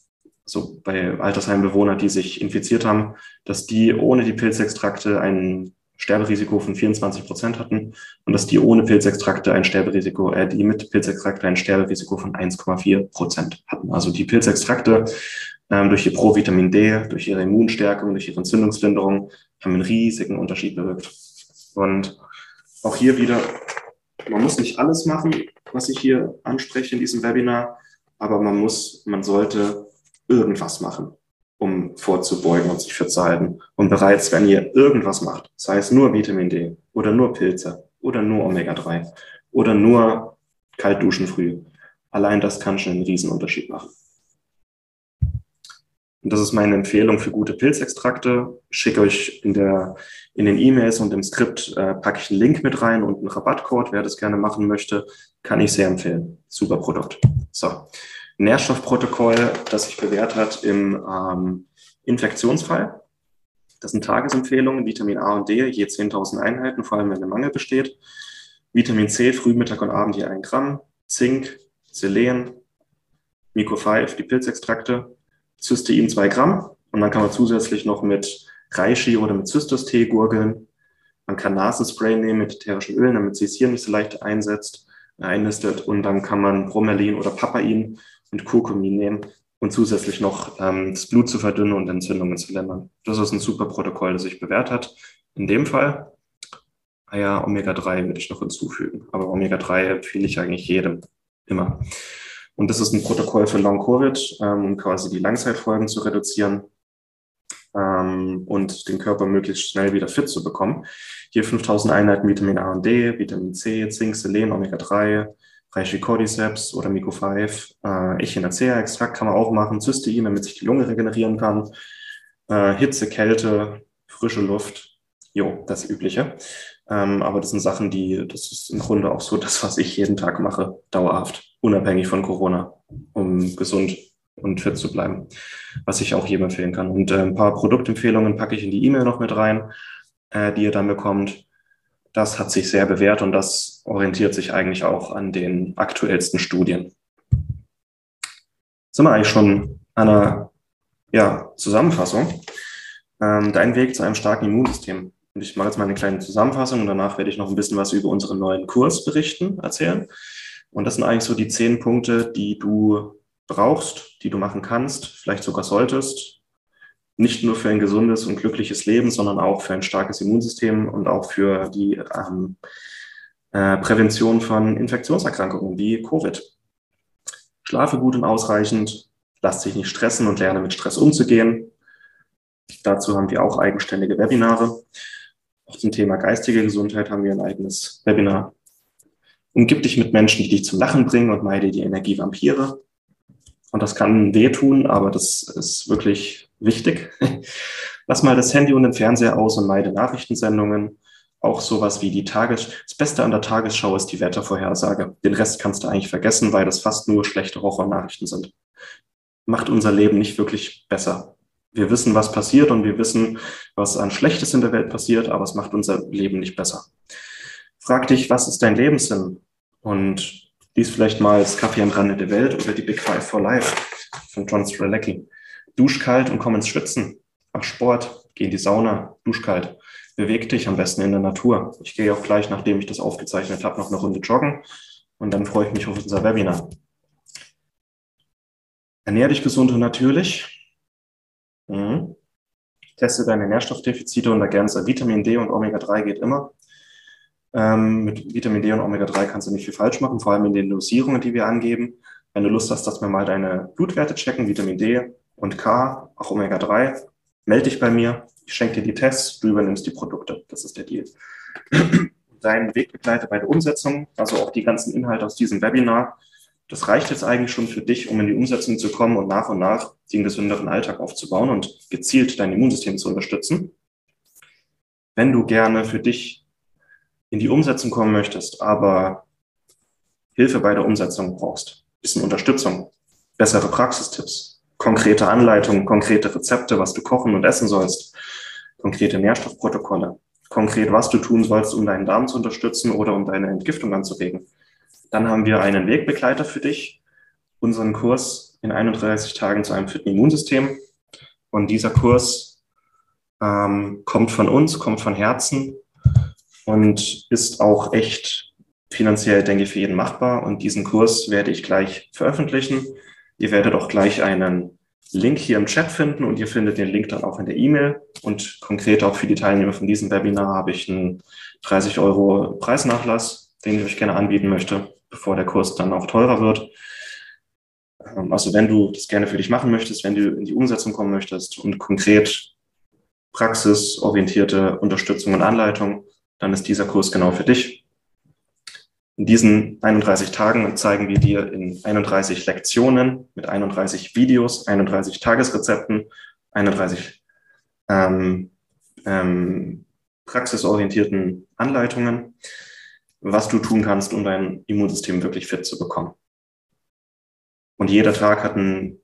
so bei Altersheimbewohnern, die sich infiziert haben, dass die ohne die Pilzextrakte ein Sterberisiko von 24 Prozent hatten und dass die ohne Pilzextrakte ein Sterberisiko, äh, die mit Pilzextrakte ein Sterberisiko von 1,4 Prozent hatten. Also die Pilzextrakte ähm, durch ihr Provitamin D, durch ihre Immunstärkung, durch ihre Entzündungslinderung haben einen riesigen Unterschied bewirkt. Und auch hier wieder man muss nicht alles machen, was ich hier anspreche in diesem Webinar, aber man muss, man sollte irgendwas machen, um vorzubeugen und sich fit zu halten. Und bereits, wenn ihr irgendwas macht, sei es nur Vitamin D oder nur Pilze oder nur Omega-3 oder nur kalt duschen früh, allein das kann schon einen Riesenunterschied machen. Und das ist meine Empfehlung für gute Pilzextrakte. Schicke euch in, der, in den E-Mails und im Skript äh, packe ich einen Link mit rein und einen Rabattcode. Wer das gerne machen möchte, kann ich sehr empfehlen. Super Produkt. So, Nährstoffprotokoll, das sich bewährt hat im ähm, Infektionsfall. Das sind Tagesempfehlungen, Vitamin A und D, je 10.000 Einheiten, vor allem wenn der Mangel besteht. Vitamin C, früh, Mittag und Abend je ein Gramm. Zink, Selen, Micro 5, die Pilzextrakte, Cystein 2 Gramm und dann kann man zusätzlich noch mit Reishi oder mit Zystos-Tee gurgeln. Man kann Nasenspray nehmen mit ätherischen Ölen, damit sie es hier nicht so leicht einsetzt, einnistet und dann kann man Bromelin oder Papain und Kurkumin nehmen und zusätzlich noch ähm, das Blut zu verdünnen und Entzündungen zu lindern. Das ist ein super Protokoll, das sich bewährt hat. In dem Fall, ah ja, Omega-3 würde ich noch hinzufügen, aber Omega-3 empfehle ich eigentlich jedem, immer. Und das ist ein Protokoll für Long-Covid, ähm, um quasi die Langzeitfolgen zu reduzieren ähm, und den Körper möglichst schnell wieder fit zu bekommen. Hier 5000 Einheiten Vitamin A und D, Vitamin C, Zink, Selen, Omega-3, Reishi Cordyceps oder Mico 5, äh, Echinacea-Extrakt kann man auch machen, Cystein, damit sich die Lunge regenerieren kann, äh, Hitze, Kälte, frische Luft, jo, das Übliche. Ähm, aber das sind Sachen, die, das ist im Grunde auch so das, was ich jeden Tag mache, dauerhaft unabhängig von Corona, um gesund und fit zu bleiben, was ich auch jedem empfehlen kann. Und äh, ein paar Produktempfehlungen packe ich in die E-Mail noch mit rein, äh, die ihr dann bekommt. Das hat sich sehr bewährt und das orientiert sich eigentlich auch an den aktuellsten Studien. Sind wir eigentlich schon an einer ja, Zusammenfassung. Ähm, dein Weg zu einem starken Immunsystem. Und ich mache jetzt mal eine kleine Zusammenfassung und danach werde ich noch ein bisschen was über unseren neuen Kurs berichten, erzählen. Und das sind eigentlich so die zehn Punkte, die du brauchst, die du machen kannst, vielleicht sogar solltest. Nicht nur für ein gesundes und glückliches Leben, sondern auch für ein starkes Immunsystem und auch für die ähm, äh, Prävention von Infektionserkrankungen wie Covid. Schlafe gut und ausreichend, lass dich nicht stressen und lerne mit Stress umzugehen. Dazu haben wir auch eigenständige Webinare. Auch zum Thema geistige Gesundheit haben wir ein eigenes Webinar. Umgib dich mit Menschen, die dich zum Lachen bringen und meide die Energievampire. Und das kann wehtun, aber das ist wirklich wichtig. Lass mal das Handy und den Fernseher aus und meide Nachrichtensendungen. Auch sowas wie die Tages... Das Beste an der Tagesschau ist die Wettervorhersage. Den Rest kannst du eigentlich vergessen, weil das fast nur schlechte Horrornachrichten sind. Macht unser Leben nicht wirklich besser. Wir wissen, was passiert und wir wissen, was an Schlechtes in der Welt passiert, aber es macht unser Leben nicht besser. Frag dich, was ist dein Lebenssinn? Und lies vielleicht mal das Kaffee am Rande der Welt oder die Big Five for Life von John Strelecki. Dusch kalt und komm ins Schwitzen. Mach Sport, geh in die Sauna, dusch kalt. Beweg dich am besten in der Natur. Ich gehe auch gleich, nachdem ich das aufgezeichnet habe, noch eine Runde joggen und dann freue ich mich auf unser Webinar. Ernähr dich gesund und natürlich. Mhm. Teste deine Nährstoffdefizite und ergänze Vitamin D und Omega-3 geht immer. Ähm, mit Vitamin D und Omega-3 kannst du nicht viel falsch machen, vor allem in den Dosierungen, die wir angeben. Wenn du Lust hast, dass wir mal deine Blutwerte checken, Vitamin D und K, auch Omega-3, melde dich bei mir. Ich schenke dir die Tests, du übernimmst die Produkte. Das ist der Deal. Dein Wegbegleiter bei der Umsetzung, also auch die ganzen Inhalte aus diesem Webinar, das reicht jetzt eigentlich schon für dich, um in die Umsetzung zu kommen und nach und nach den gesünderen Alltag aufzubauen und gezielt dein Immunsystem zu unterstützen. Wenn du gerne für dich in die Umsetzung kommen möchtest, aber Hilfe bei der Umsetzung brauchst, bisschen Unterstützung, bessere Praxistipps, konkrete Anleitungen, konkrete Rezepte, was du kochen und essen sollst, konkrete Nährstoffprotokolle, konkret, was du tun sollst, um deinen Darm zu unterstützen oder um deine Entgiftung anzuregen. Dann haben wir einen Wegbegleiter für dich, unseren Kurs in 31 Tagen zu einem fitten Immunsystem. Und dieser Kurs ähm, kommt von uns, kommt von Herzen und ist auch echt finanziell, denke ich, für jeden machbar. Und diesen Kurs werde ich gleich veröffentlichen. Ihr werdet auch gleich einen Link hier im Chat finden und ihr findet den Link dann auch in der E-Mail. Und konkret auch für die Teilnehmer von diesem Webinar habe ich einen 30 Euro Preisnachlass, den ich euch gerne anbieten möchte, bevor der Kurs dann auch teurer wird. Ähm, also wenn du das gerne für dich machen möchtest, wenn du in die Umsetzung kommen möchtest und konkret praxisorientierte Unterstützung und Anleitung, dann ist dieser Kurs genau für dich. In diesen 31 Tagen zeigen wir dir in 31 Lektionen mit 31 Videos, 31 Tagesrezepten, 31 ähm, ähm, praxisorientierten Anleitungen, was du tun kannst, um dein Immunsystem wirklich fit zu bekommen. Und jeder Tag hat einen,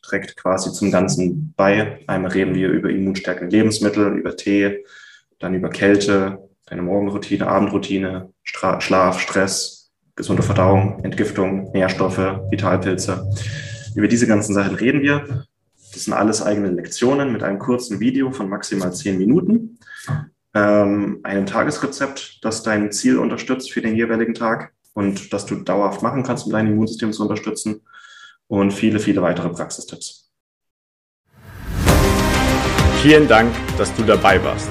trägt quasi zum Ganzen bei. Einmal reden wir über immunstärkende Lebensmittel, über Tee, dann über Kälte, deine Morgenroutine, Abendroutine, Stra Schlaf, Stress, gesunde Verdauung, Entgiftung, Nährstoffe, Vitalpilze. Über diese ganzen Sachen reden wir. Das sind alles eigene Lektionen mit einem kurzen Video von maximal zehn Minuten, ähm, einem Tagesrezept, das dein Ziel unterstützt für den jeweiligen Tag und das du dauerhaft machen kannst, um dein Immunsystem zu unterstützen und viele, viele weitere Praxistipps. Vielen Dank, dass du dabei warst.